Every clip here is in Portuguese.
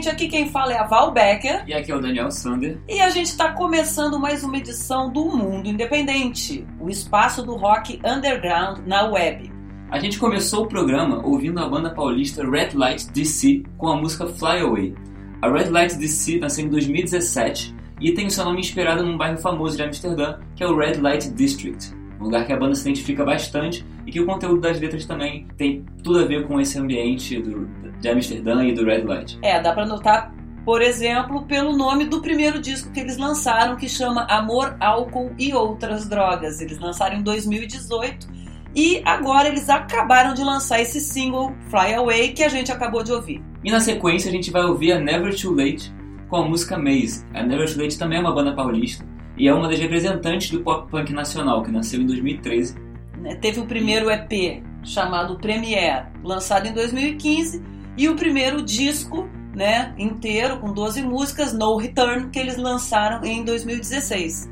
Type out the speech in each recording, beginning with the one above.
Independente, aqui quem fala é a Val Becker E aqui é o Daniel Sander. e a gente está começando mais uma edição do Mundo Independente, o espaço do rock underground na web. A gente começou o programa ouvindo a banda paulista Red Light DC com a música Fly Away. A Red Light DC nasceu em 2017 e tem o seu nome inspirado num bairro famoso de Amsterdã, que é o Red Light District, um lugar que a banda se identifica bastante e que o conteúdo das letras também tem tudo a ver com esse ambiente do- de Amsterdã e do Red Light. É, dá pra notar, por exemplo, pelo nome do primeiro disco que eles lançaram, que chama Amor, Álcool e Outras Drogas. Eles lançaram em 2018 e agora eles acabaram de lançar esse single Fly Away que a gente acabou de ouvir. E na sequência a gente vai ouvir a Never Too Late com a música Maze. A Never Too Late também é uma banda paulista e é uma das representantes do pop punk nacional, que nasceu em 2013. né? Teve o primeiro EP chamado Premiere, lançado em 2015, e o primeiro disco né, inteiro, com 12 músicas, No Return, que eles lançaram em 2016.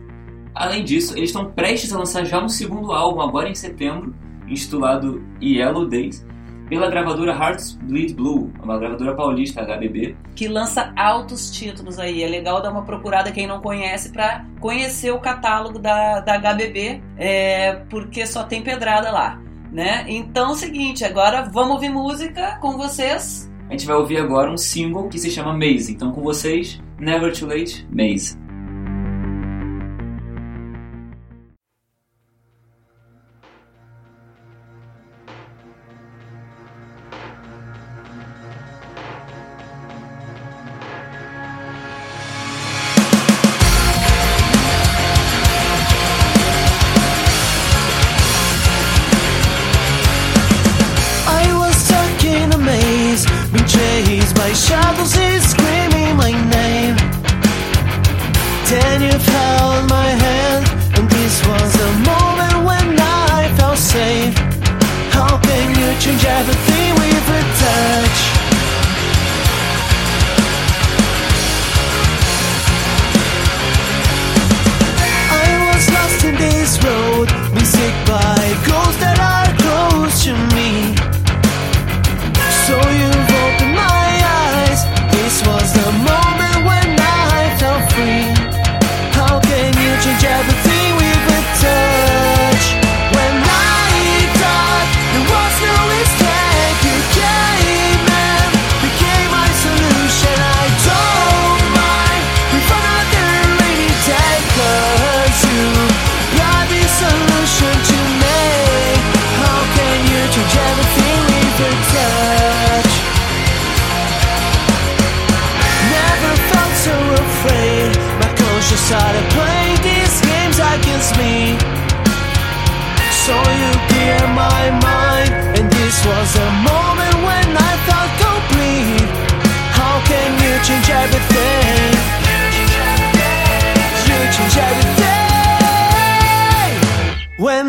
Além disso, eles estão prestes a lançar já um segundo álbum agora em setembro, intitulado Yellow Days, pela gravadora Hearts Bleed Blue, uma gravadora paulista, HBB. Que lança altos títulos aí. É legal dar uma procurada quem não conhece para conhecer o catálogo da, da HBB, é, porque só tem pedrada lá. Né? Então seguinte, agora vamos ouvir música com vocês. A gente vai ouvir agora um single que se chama Maze. Então com vocês, Never Too Late, Maze.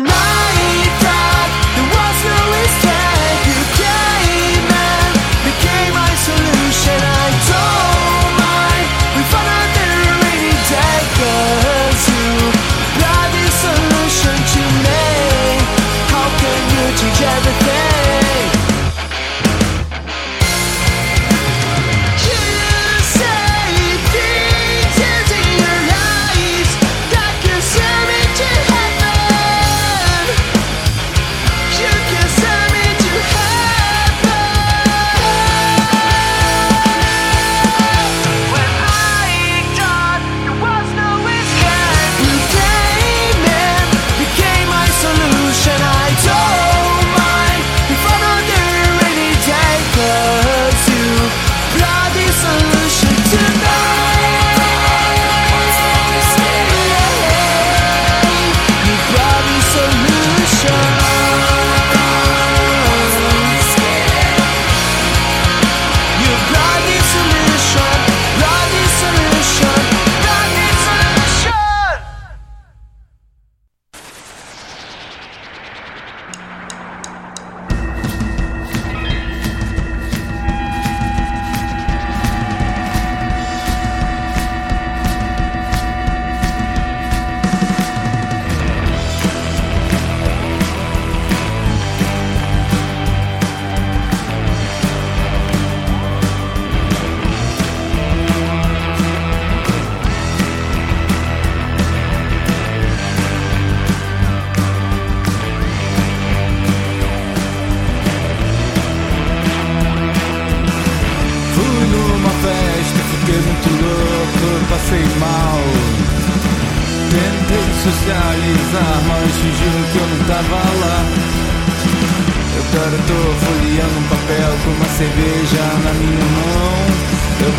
not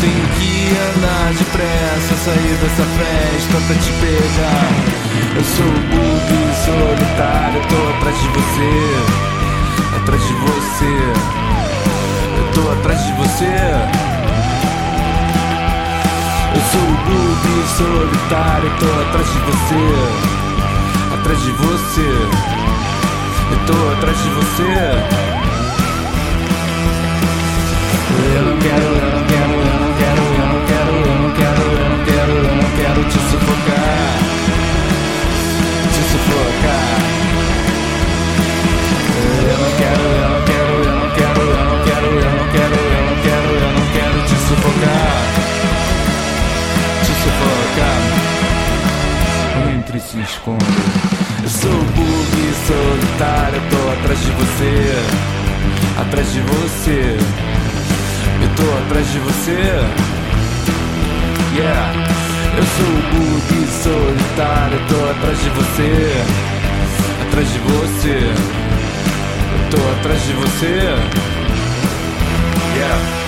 tenho que andar depressa, sair dessa festa pra te pegar. Eu sou o bobo solitário, tô atrás de você, atrás de você. Eu tô atrás de você. Eu sou o bobo solitário, tô atrás de você, atrás de você. Eu tô atrás de você. Eu não quero se esconde. Sou bug solitário, tô atrás de você, atrás de você. Eu tô atrás de você. Yeah, eu sou bug solitário, tô atrás de você, atrás de você. Eu tô atrás de você. Yeah.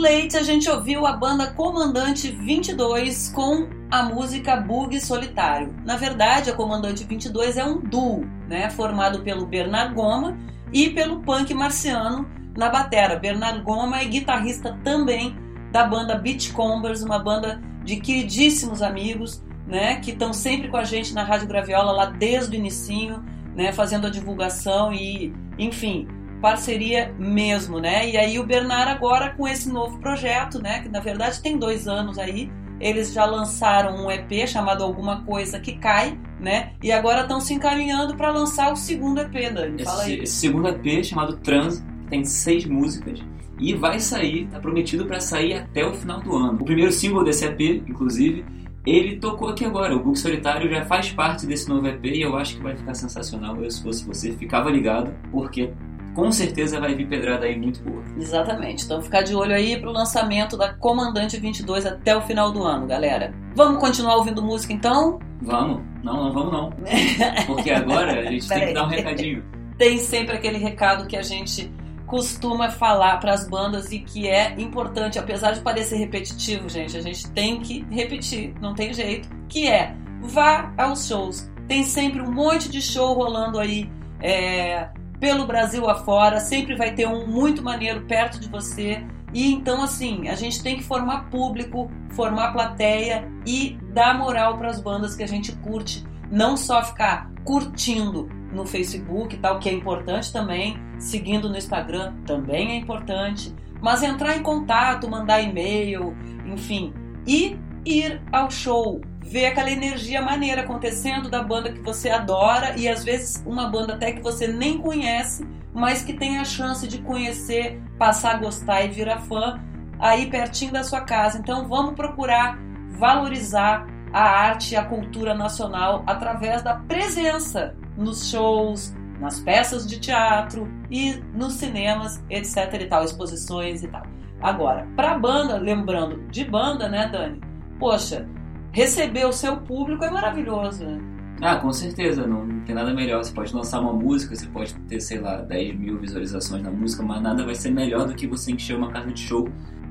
Late, a gente ouviu a banda Comandante 22 com a música Bug Solitário. Na verdade, a Comandante 22 é um duo, né, formado pelo Bernard Goma e pelo Punk Marciano na batera. Bernard Goma é guitarrista também da banda Beachcombers, uma banda de queridíssimos amigos, né, que estão sempre com a gente na Rádio Graviola lá desde o inicinho, né, fazendo a divulgação e, enfim, parceria mesmo, né? E aí o Bernard agora com esse novo projeto, né, que na verdade tem dois anos aí, eles já lançaram um EP chamado Alguma Coisa que Cai, né? E agora estão se encaminhando para lançar o segundo EP, Dani. Fala Esse, aí. esse segundo EP chamado Trans tem seis músicas e vai sair, tá prometido para sair até o final do ano. O primeiro single desse EP, inclusive, ele tocou aqui agora. O Book Solitário já faz parte desse novo EP e eu acho que vai ficar sensacional. Eu, se fosse você, ficava ligado, porque com certeza vai vir pedrada aí muito boa. Exatamente. Então ficar de olho aí pro lançamento da Comandante 22 até o final do ano, galera. Vamos continuar ouvindo música então? Vamos? Não, não vamos não. Porque agora a gente tem que dar um recadinho. Tem sempre aquele recado que a gente costuma falar para as bandas e que é importante, apesar de parecer repetitivo, gente, a gente tem que repetir, não tem jeito, que é vá aos shows. Tem sempre um monte de show rolando aí é, pelo Brasil afora, sempre vai ter um muito maneiro perto de você. E então, assim, a gente tem que formar público, formar plateia e dar moral para as bandas que a gente curte. Não só ficar curtindo no Facebook e tal, que é importante também, seguindo no Instagram também é importante, mas entrar em contato, mandar e-mail, enfim, e ir ao show, ver aquela energia maneira acontecendo da banda que você adora e às vezes uma banda até que você nem conhece, mas que tem a chance de conhecer, passar a gostar e virar fã aí pertinho da sua casa. Então vamos procurar valorizar a arte e a cultura nacional através da presença nos shows, nas peças de teatro e nos cinemas, etc e tal, exposições e tal. Agora, para banda, lembrando de banda, né, Dani? Poxa, receber o seu público é maravilhoso, né? Ah, com certeza, não, não tem nada melhor. Você pode lançar uma música, você pode ter, sei lá, 10 mil visualizações na música, mas nada vai ser melhor do que você encher uma casa de show.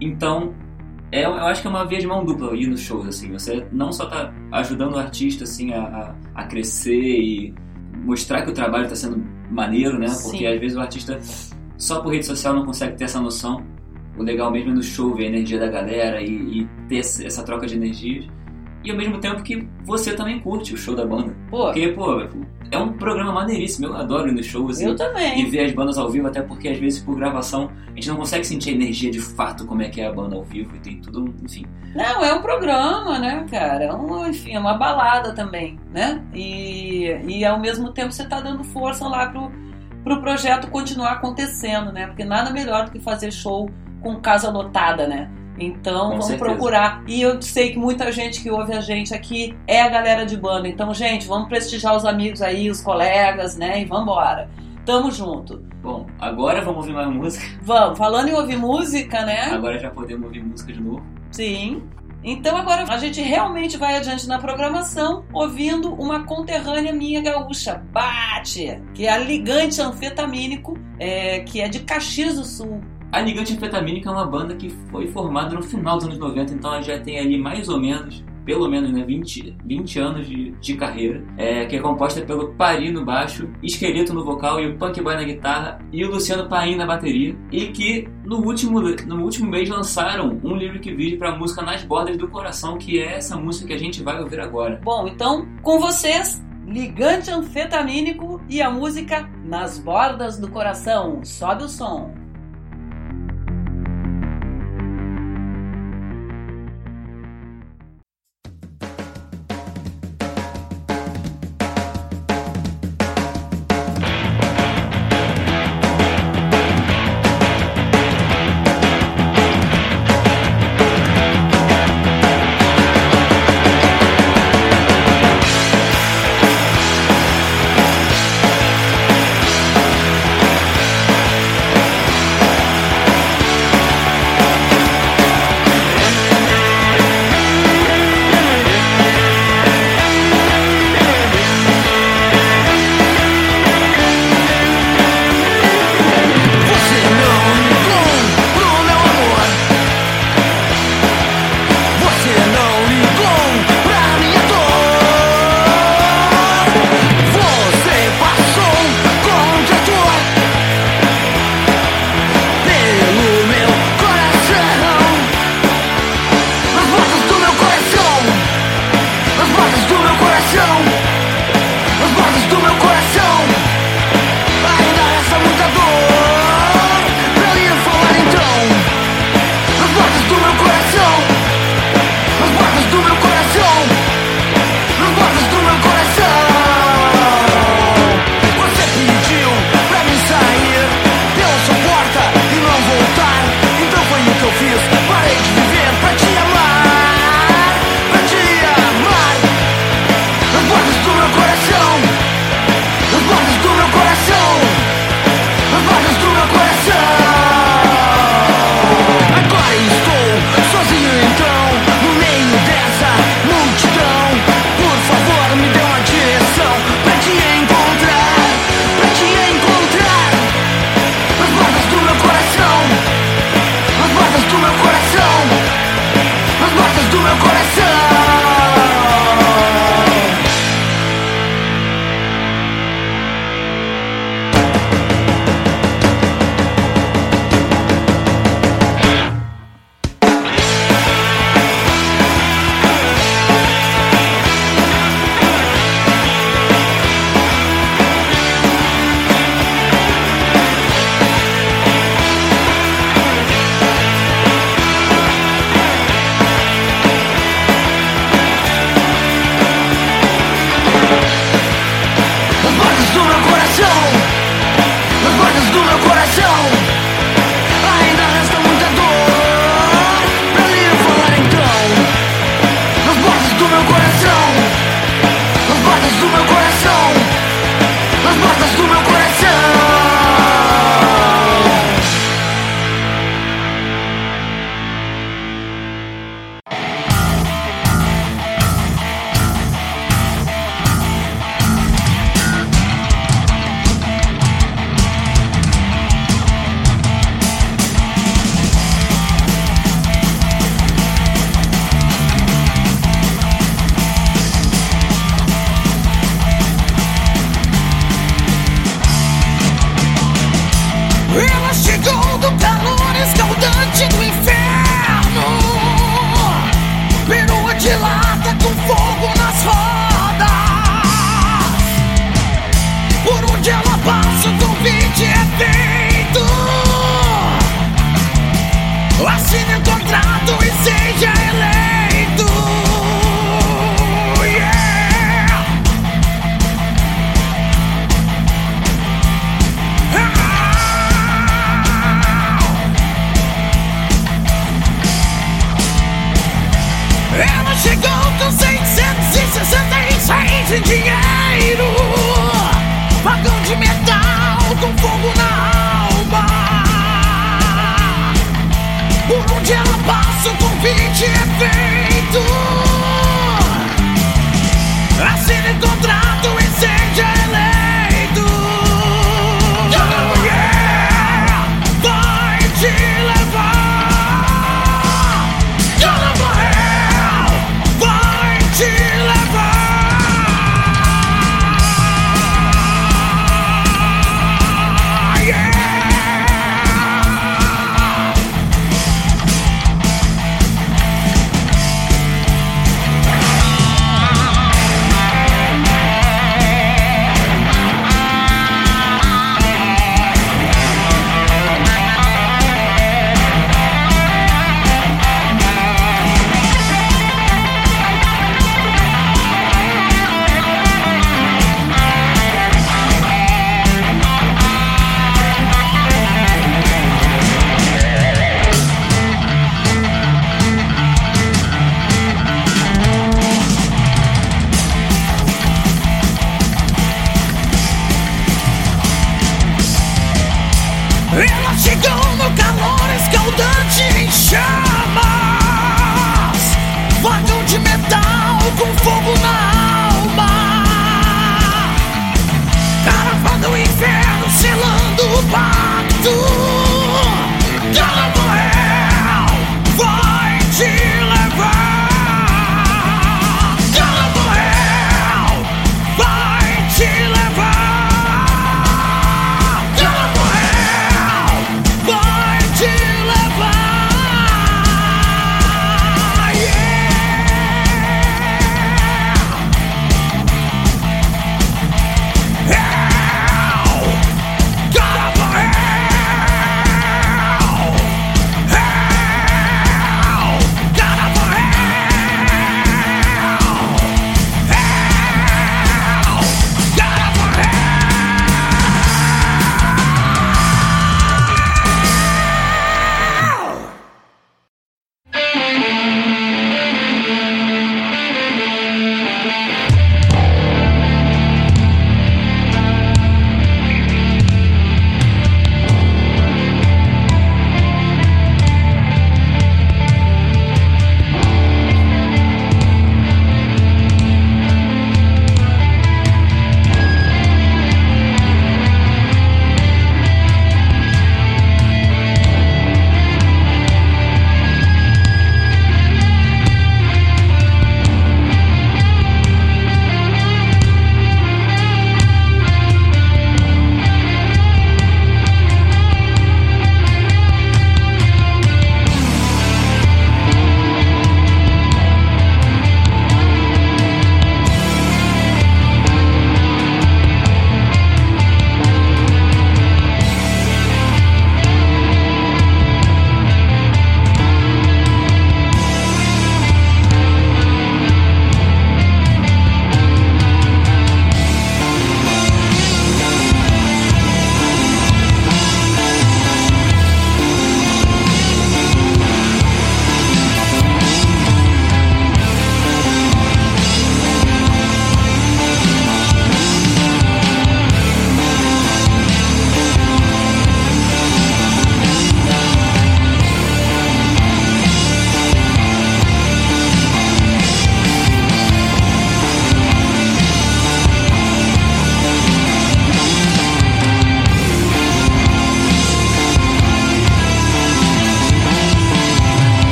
Então, é, eu acho que é uma via de mão dupla ir nos shows, assim. Você não só tá ajudando o artista, assim, a, a, a crescer e mostrar que o trabalho tá sendo maneiro, né? Porque Sim. às vezes o artista só por rede social não consegue ter essa noção. O legal mesmo é no show ver a energia da galera e, e ter essa troca de energias. E ao mesmo tempo que você também curte o show da banda. Pô, Porque, pô, é um programa maneiríssimo. Eu adoro ir nos shows eu e, e também. ver as bandas ao vivo, até porque às vezes por gravação a gente não consegue sentir a energia de fato como é que é a banda ao vivo e tem tudo, enfim. Não, é um programa, né, cara? É um, enfim, é uma balada também, né? E, e ao mesmo tempo você tá dando força lá pro, pro projeto continuar acontecendo, né? Porque nada melhor do que fazer show com casa lotada, né? Então Com vamos certeza. procurar. E eu sei que muita gente que ouve a gente aqui é a galera de banda. Então, gente, vamos prestigiar os amigos aí, os colegas, né? E vambora. Tamo junto. Bom, agora vamos ouvir mais música. Vamos, falando em ouvir música, né? Agora já podemos ouvir música de novo. Sim. Então agora a gente realmente vai adiante na programação, ouvindo uma conterrânea minha gaúcha, Bate, que é a Ligante Anfetamínico, é, que é de Caxias do Sul. A Ligante Anfetamínica é uma banda que foi formada no final dos anos 90, então ela já tem ali mais ou menos, pelo menos, né, 20, 20 anos de, de carreira, é, que é composta pelo Pari no baixo, Esqueleto no vocal e o Punk Boy na guitarra e o Luciano Paim na bateria, e que no último, no último mês lançaram um lyric vídeo para a música Nas Bordas do Coração, que é essa música que a gente vai ouvir agora. Bom, então com vocês, Ligante Anfetamínico e a música Nas Bordas do Coração. Sobe o som.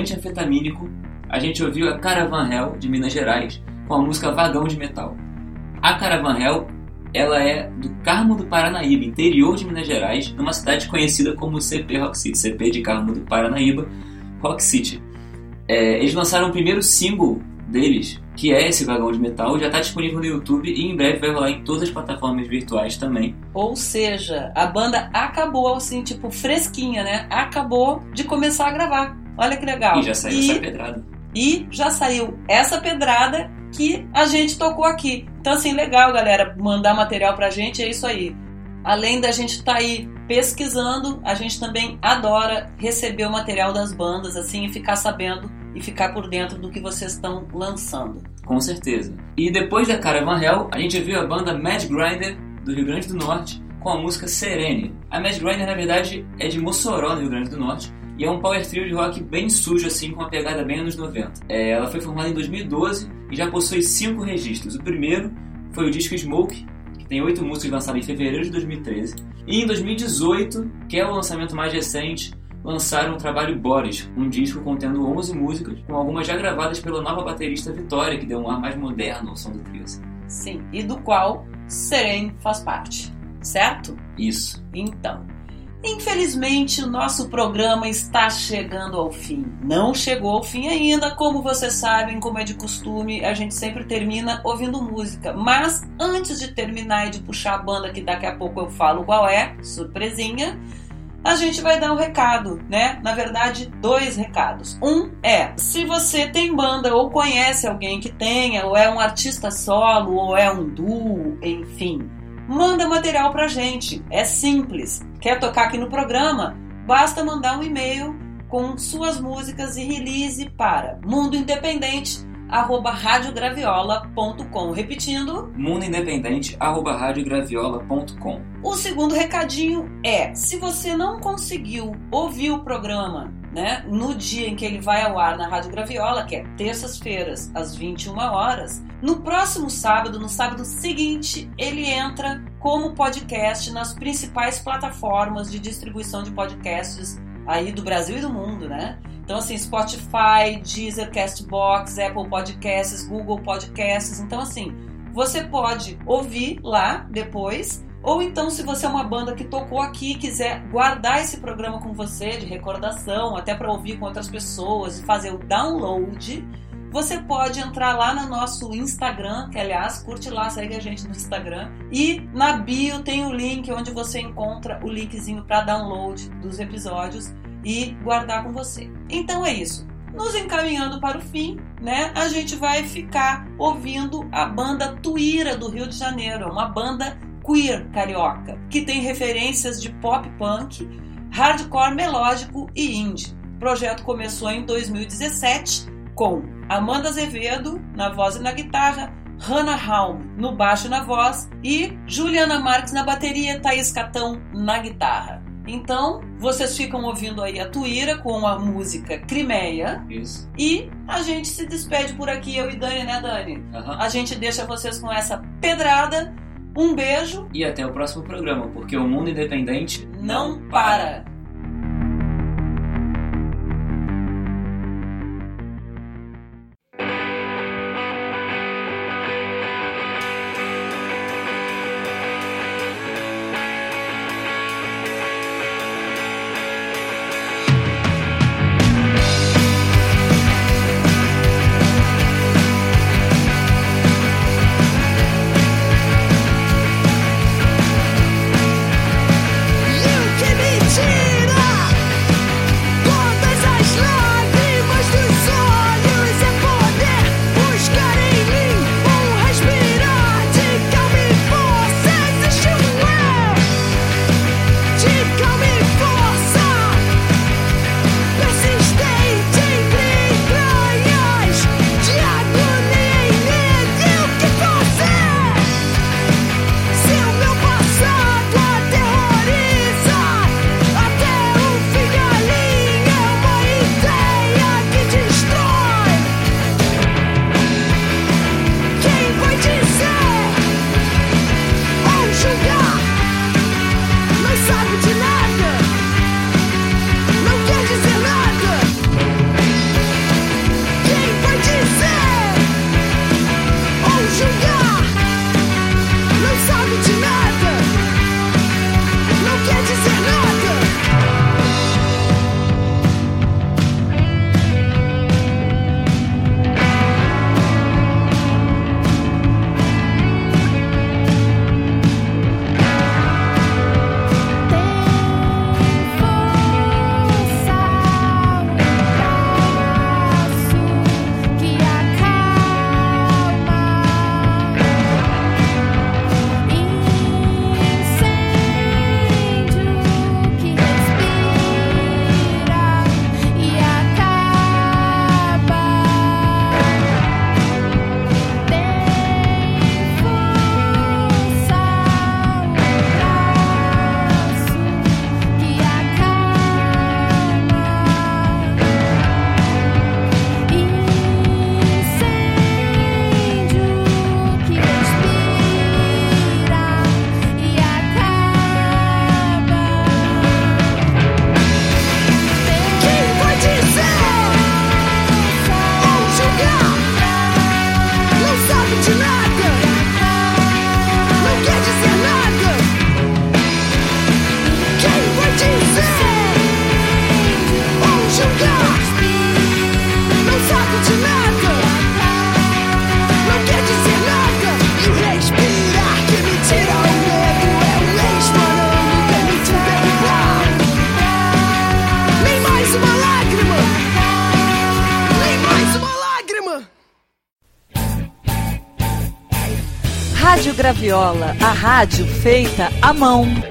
Depois da Ligante Anfetamínico, a gente ouviu a Caravan Hell, de Minas Gerais, com a música Vagão de Metal. A Caravan Hell, ela é do Carmo do Paranaíba, interior de Minas Gerais, numa cidade conhecida como CP Rock City, CP de Carmo do Paranaíba, Rock City. É, eles lançaram o primeiro single deles, que é esse Vagão de Metal, já está disponível no YouTube e em breve vai rolar em todas as plataformas virtuais também. Ou seja, a banda acabou assim, tipo, fresquinha, né? Acabou de começar a gravar. Olha que legal. E já saiu essa pedrada. E já saiu essa pedrada que a gente tocou aqui. Então, assim, legal, galera, mandar material pra gente, é isso aí. Além da gente estar tá aí pesquisando, a gente também adora receber o material das bandas, assim, e ficar sabendo e ficar por dentro do que vocês estão lançando. Com certeza. E depois da Caravan Hell, a gente viu a banda Mad Grinder, do Rio Grande do Norte, com a música Serene. A Mad Grinder, na verdade, é de Mossoró, no Rio Grande do Norte, e é um power trio de rock bem sujo, assim, com uma pegada bem anos 90. É, ela foi formada em 2012 e já possui cinco registros. O primeiro foi o disco Smoke, que tem oito músicas lançadas em fevereiro de 2013. E em 2018, que é o lançamento mais recente, lançaram o trabalho Boris, um disco contendo 11 músicas, com algumas já gravadas pela nova baterista Vitória, que deu um ar mais moderno ao som do trio. assim. Sim, e do qual Seren faz parte, certo? Isso. Então, infelizmente o nosso programa está chegando ao fim. Não chegou ao fim ainda, como vocês sabem, como é de costume, a gente sempre termina ouvindo música. Mas antes de terminar e de puxar a banda, que daqui a pouco eu falo qual é, surpresinha, a gente vai dar um recado, né? Na verdade, dois recados. Um é, se você tem banda ou conhece alguém que tenha, ou é um artista solo, ou é um duo, enfim, manda material pra gente. É simples. Quer tocar aqui no programa? Basta mandar um e-mail com suas músicas e release para Mundo Independente arroba radiograviola.com repetindo mundoindependente arroba radiograviola.com o segundo recadinho é se você não conseguiu ouvir o programa né, no dia em que ele vai ao ar na Rádio Graviola, que é terças-feiras, às 21 horas, no próximo sábado, no sábado seguinte, ele entra como podcast nas principais plataformas de distribuição de podcasts aí do Brasil e do mundo, né? Então, assim, Spotify, Deezer, Castbox, Apple Podcasts, Google Podcasts. Então, assim, você pode ouvir lá depois. Ou então, se você é uma banda que tocou aqui e quiser guardar esse programa com você de recordação, até para ouvir com outras pessoas e fazer o download, você pode entrar lá no nosso Instagram, que aliás, curte lá, segue a gente no Instagram. E na bio tem o link onde você encontra o linkzinho para download dos episódios e guardar com você. Então é isso. Nos encaminhando para o fim, né? A gente vai ficar ouvindo a banda Tuíra do Rio de Janeiro, uma banda queer carioca, que tem referências de pop punk, hardcore melódico e indie. O projeto começou em 2017 com Amanda Azevedo na voz e na guitarra, Hannah Halm no baixo e na voz e Juliana Marques na bateria, Thaís Catão na guitarra. Então, vocês ficam ouvindo aí a Tuíra com a música Crimeia. Isso. E a gente se despede por aqui, eu e Dani, né, Dani? Aham. A gente deixa vocês com essa pedrada. Um beijo, E até o próximo programa, porque o mundo independente não para. Graviola, a rádio feita à mão.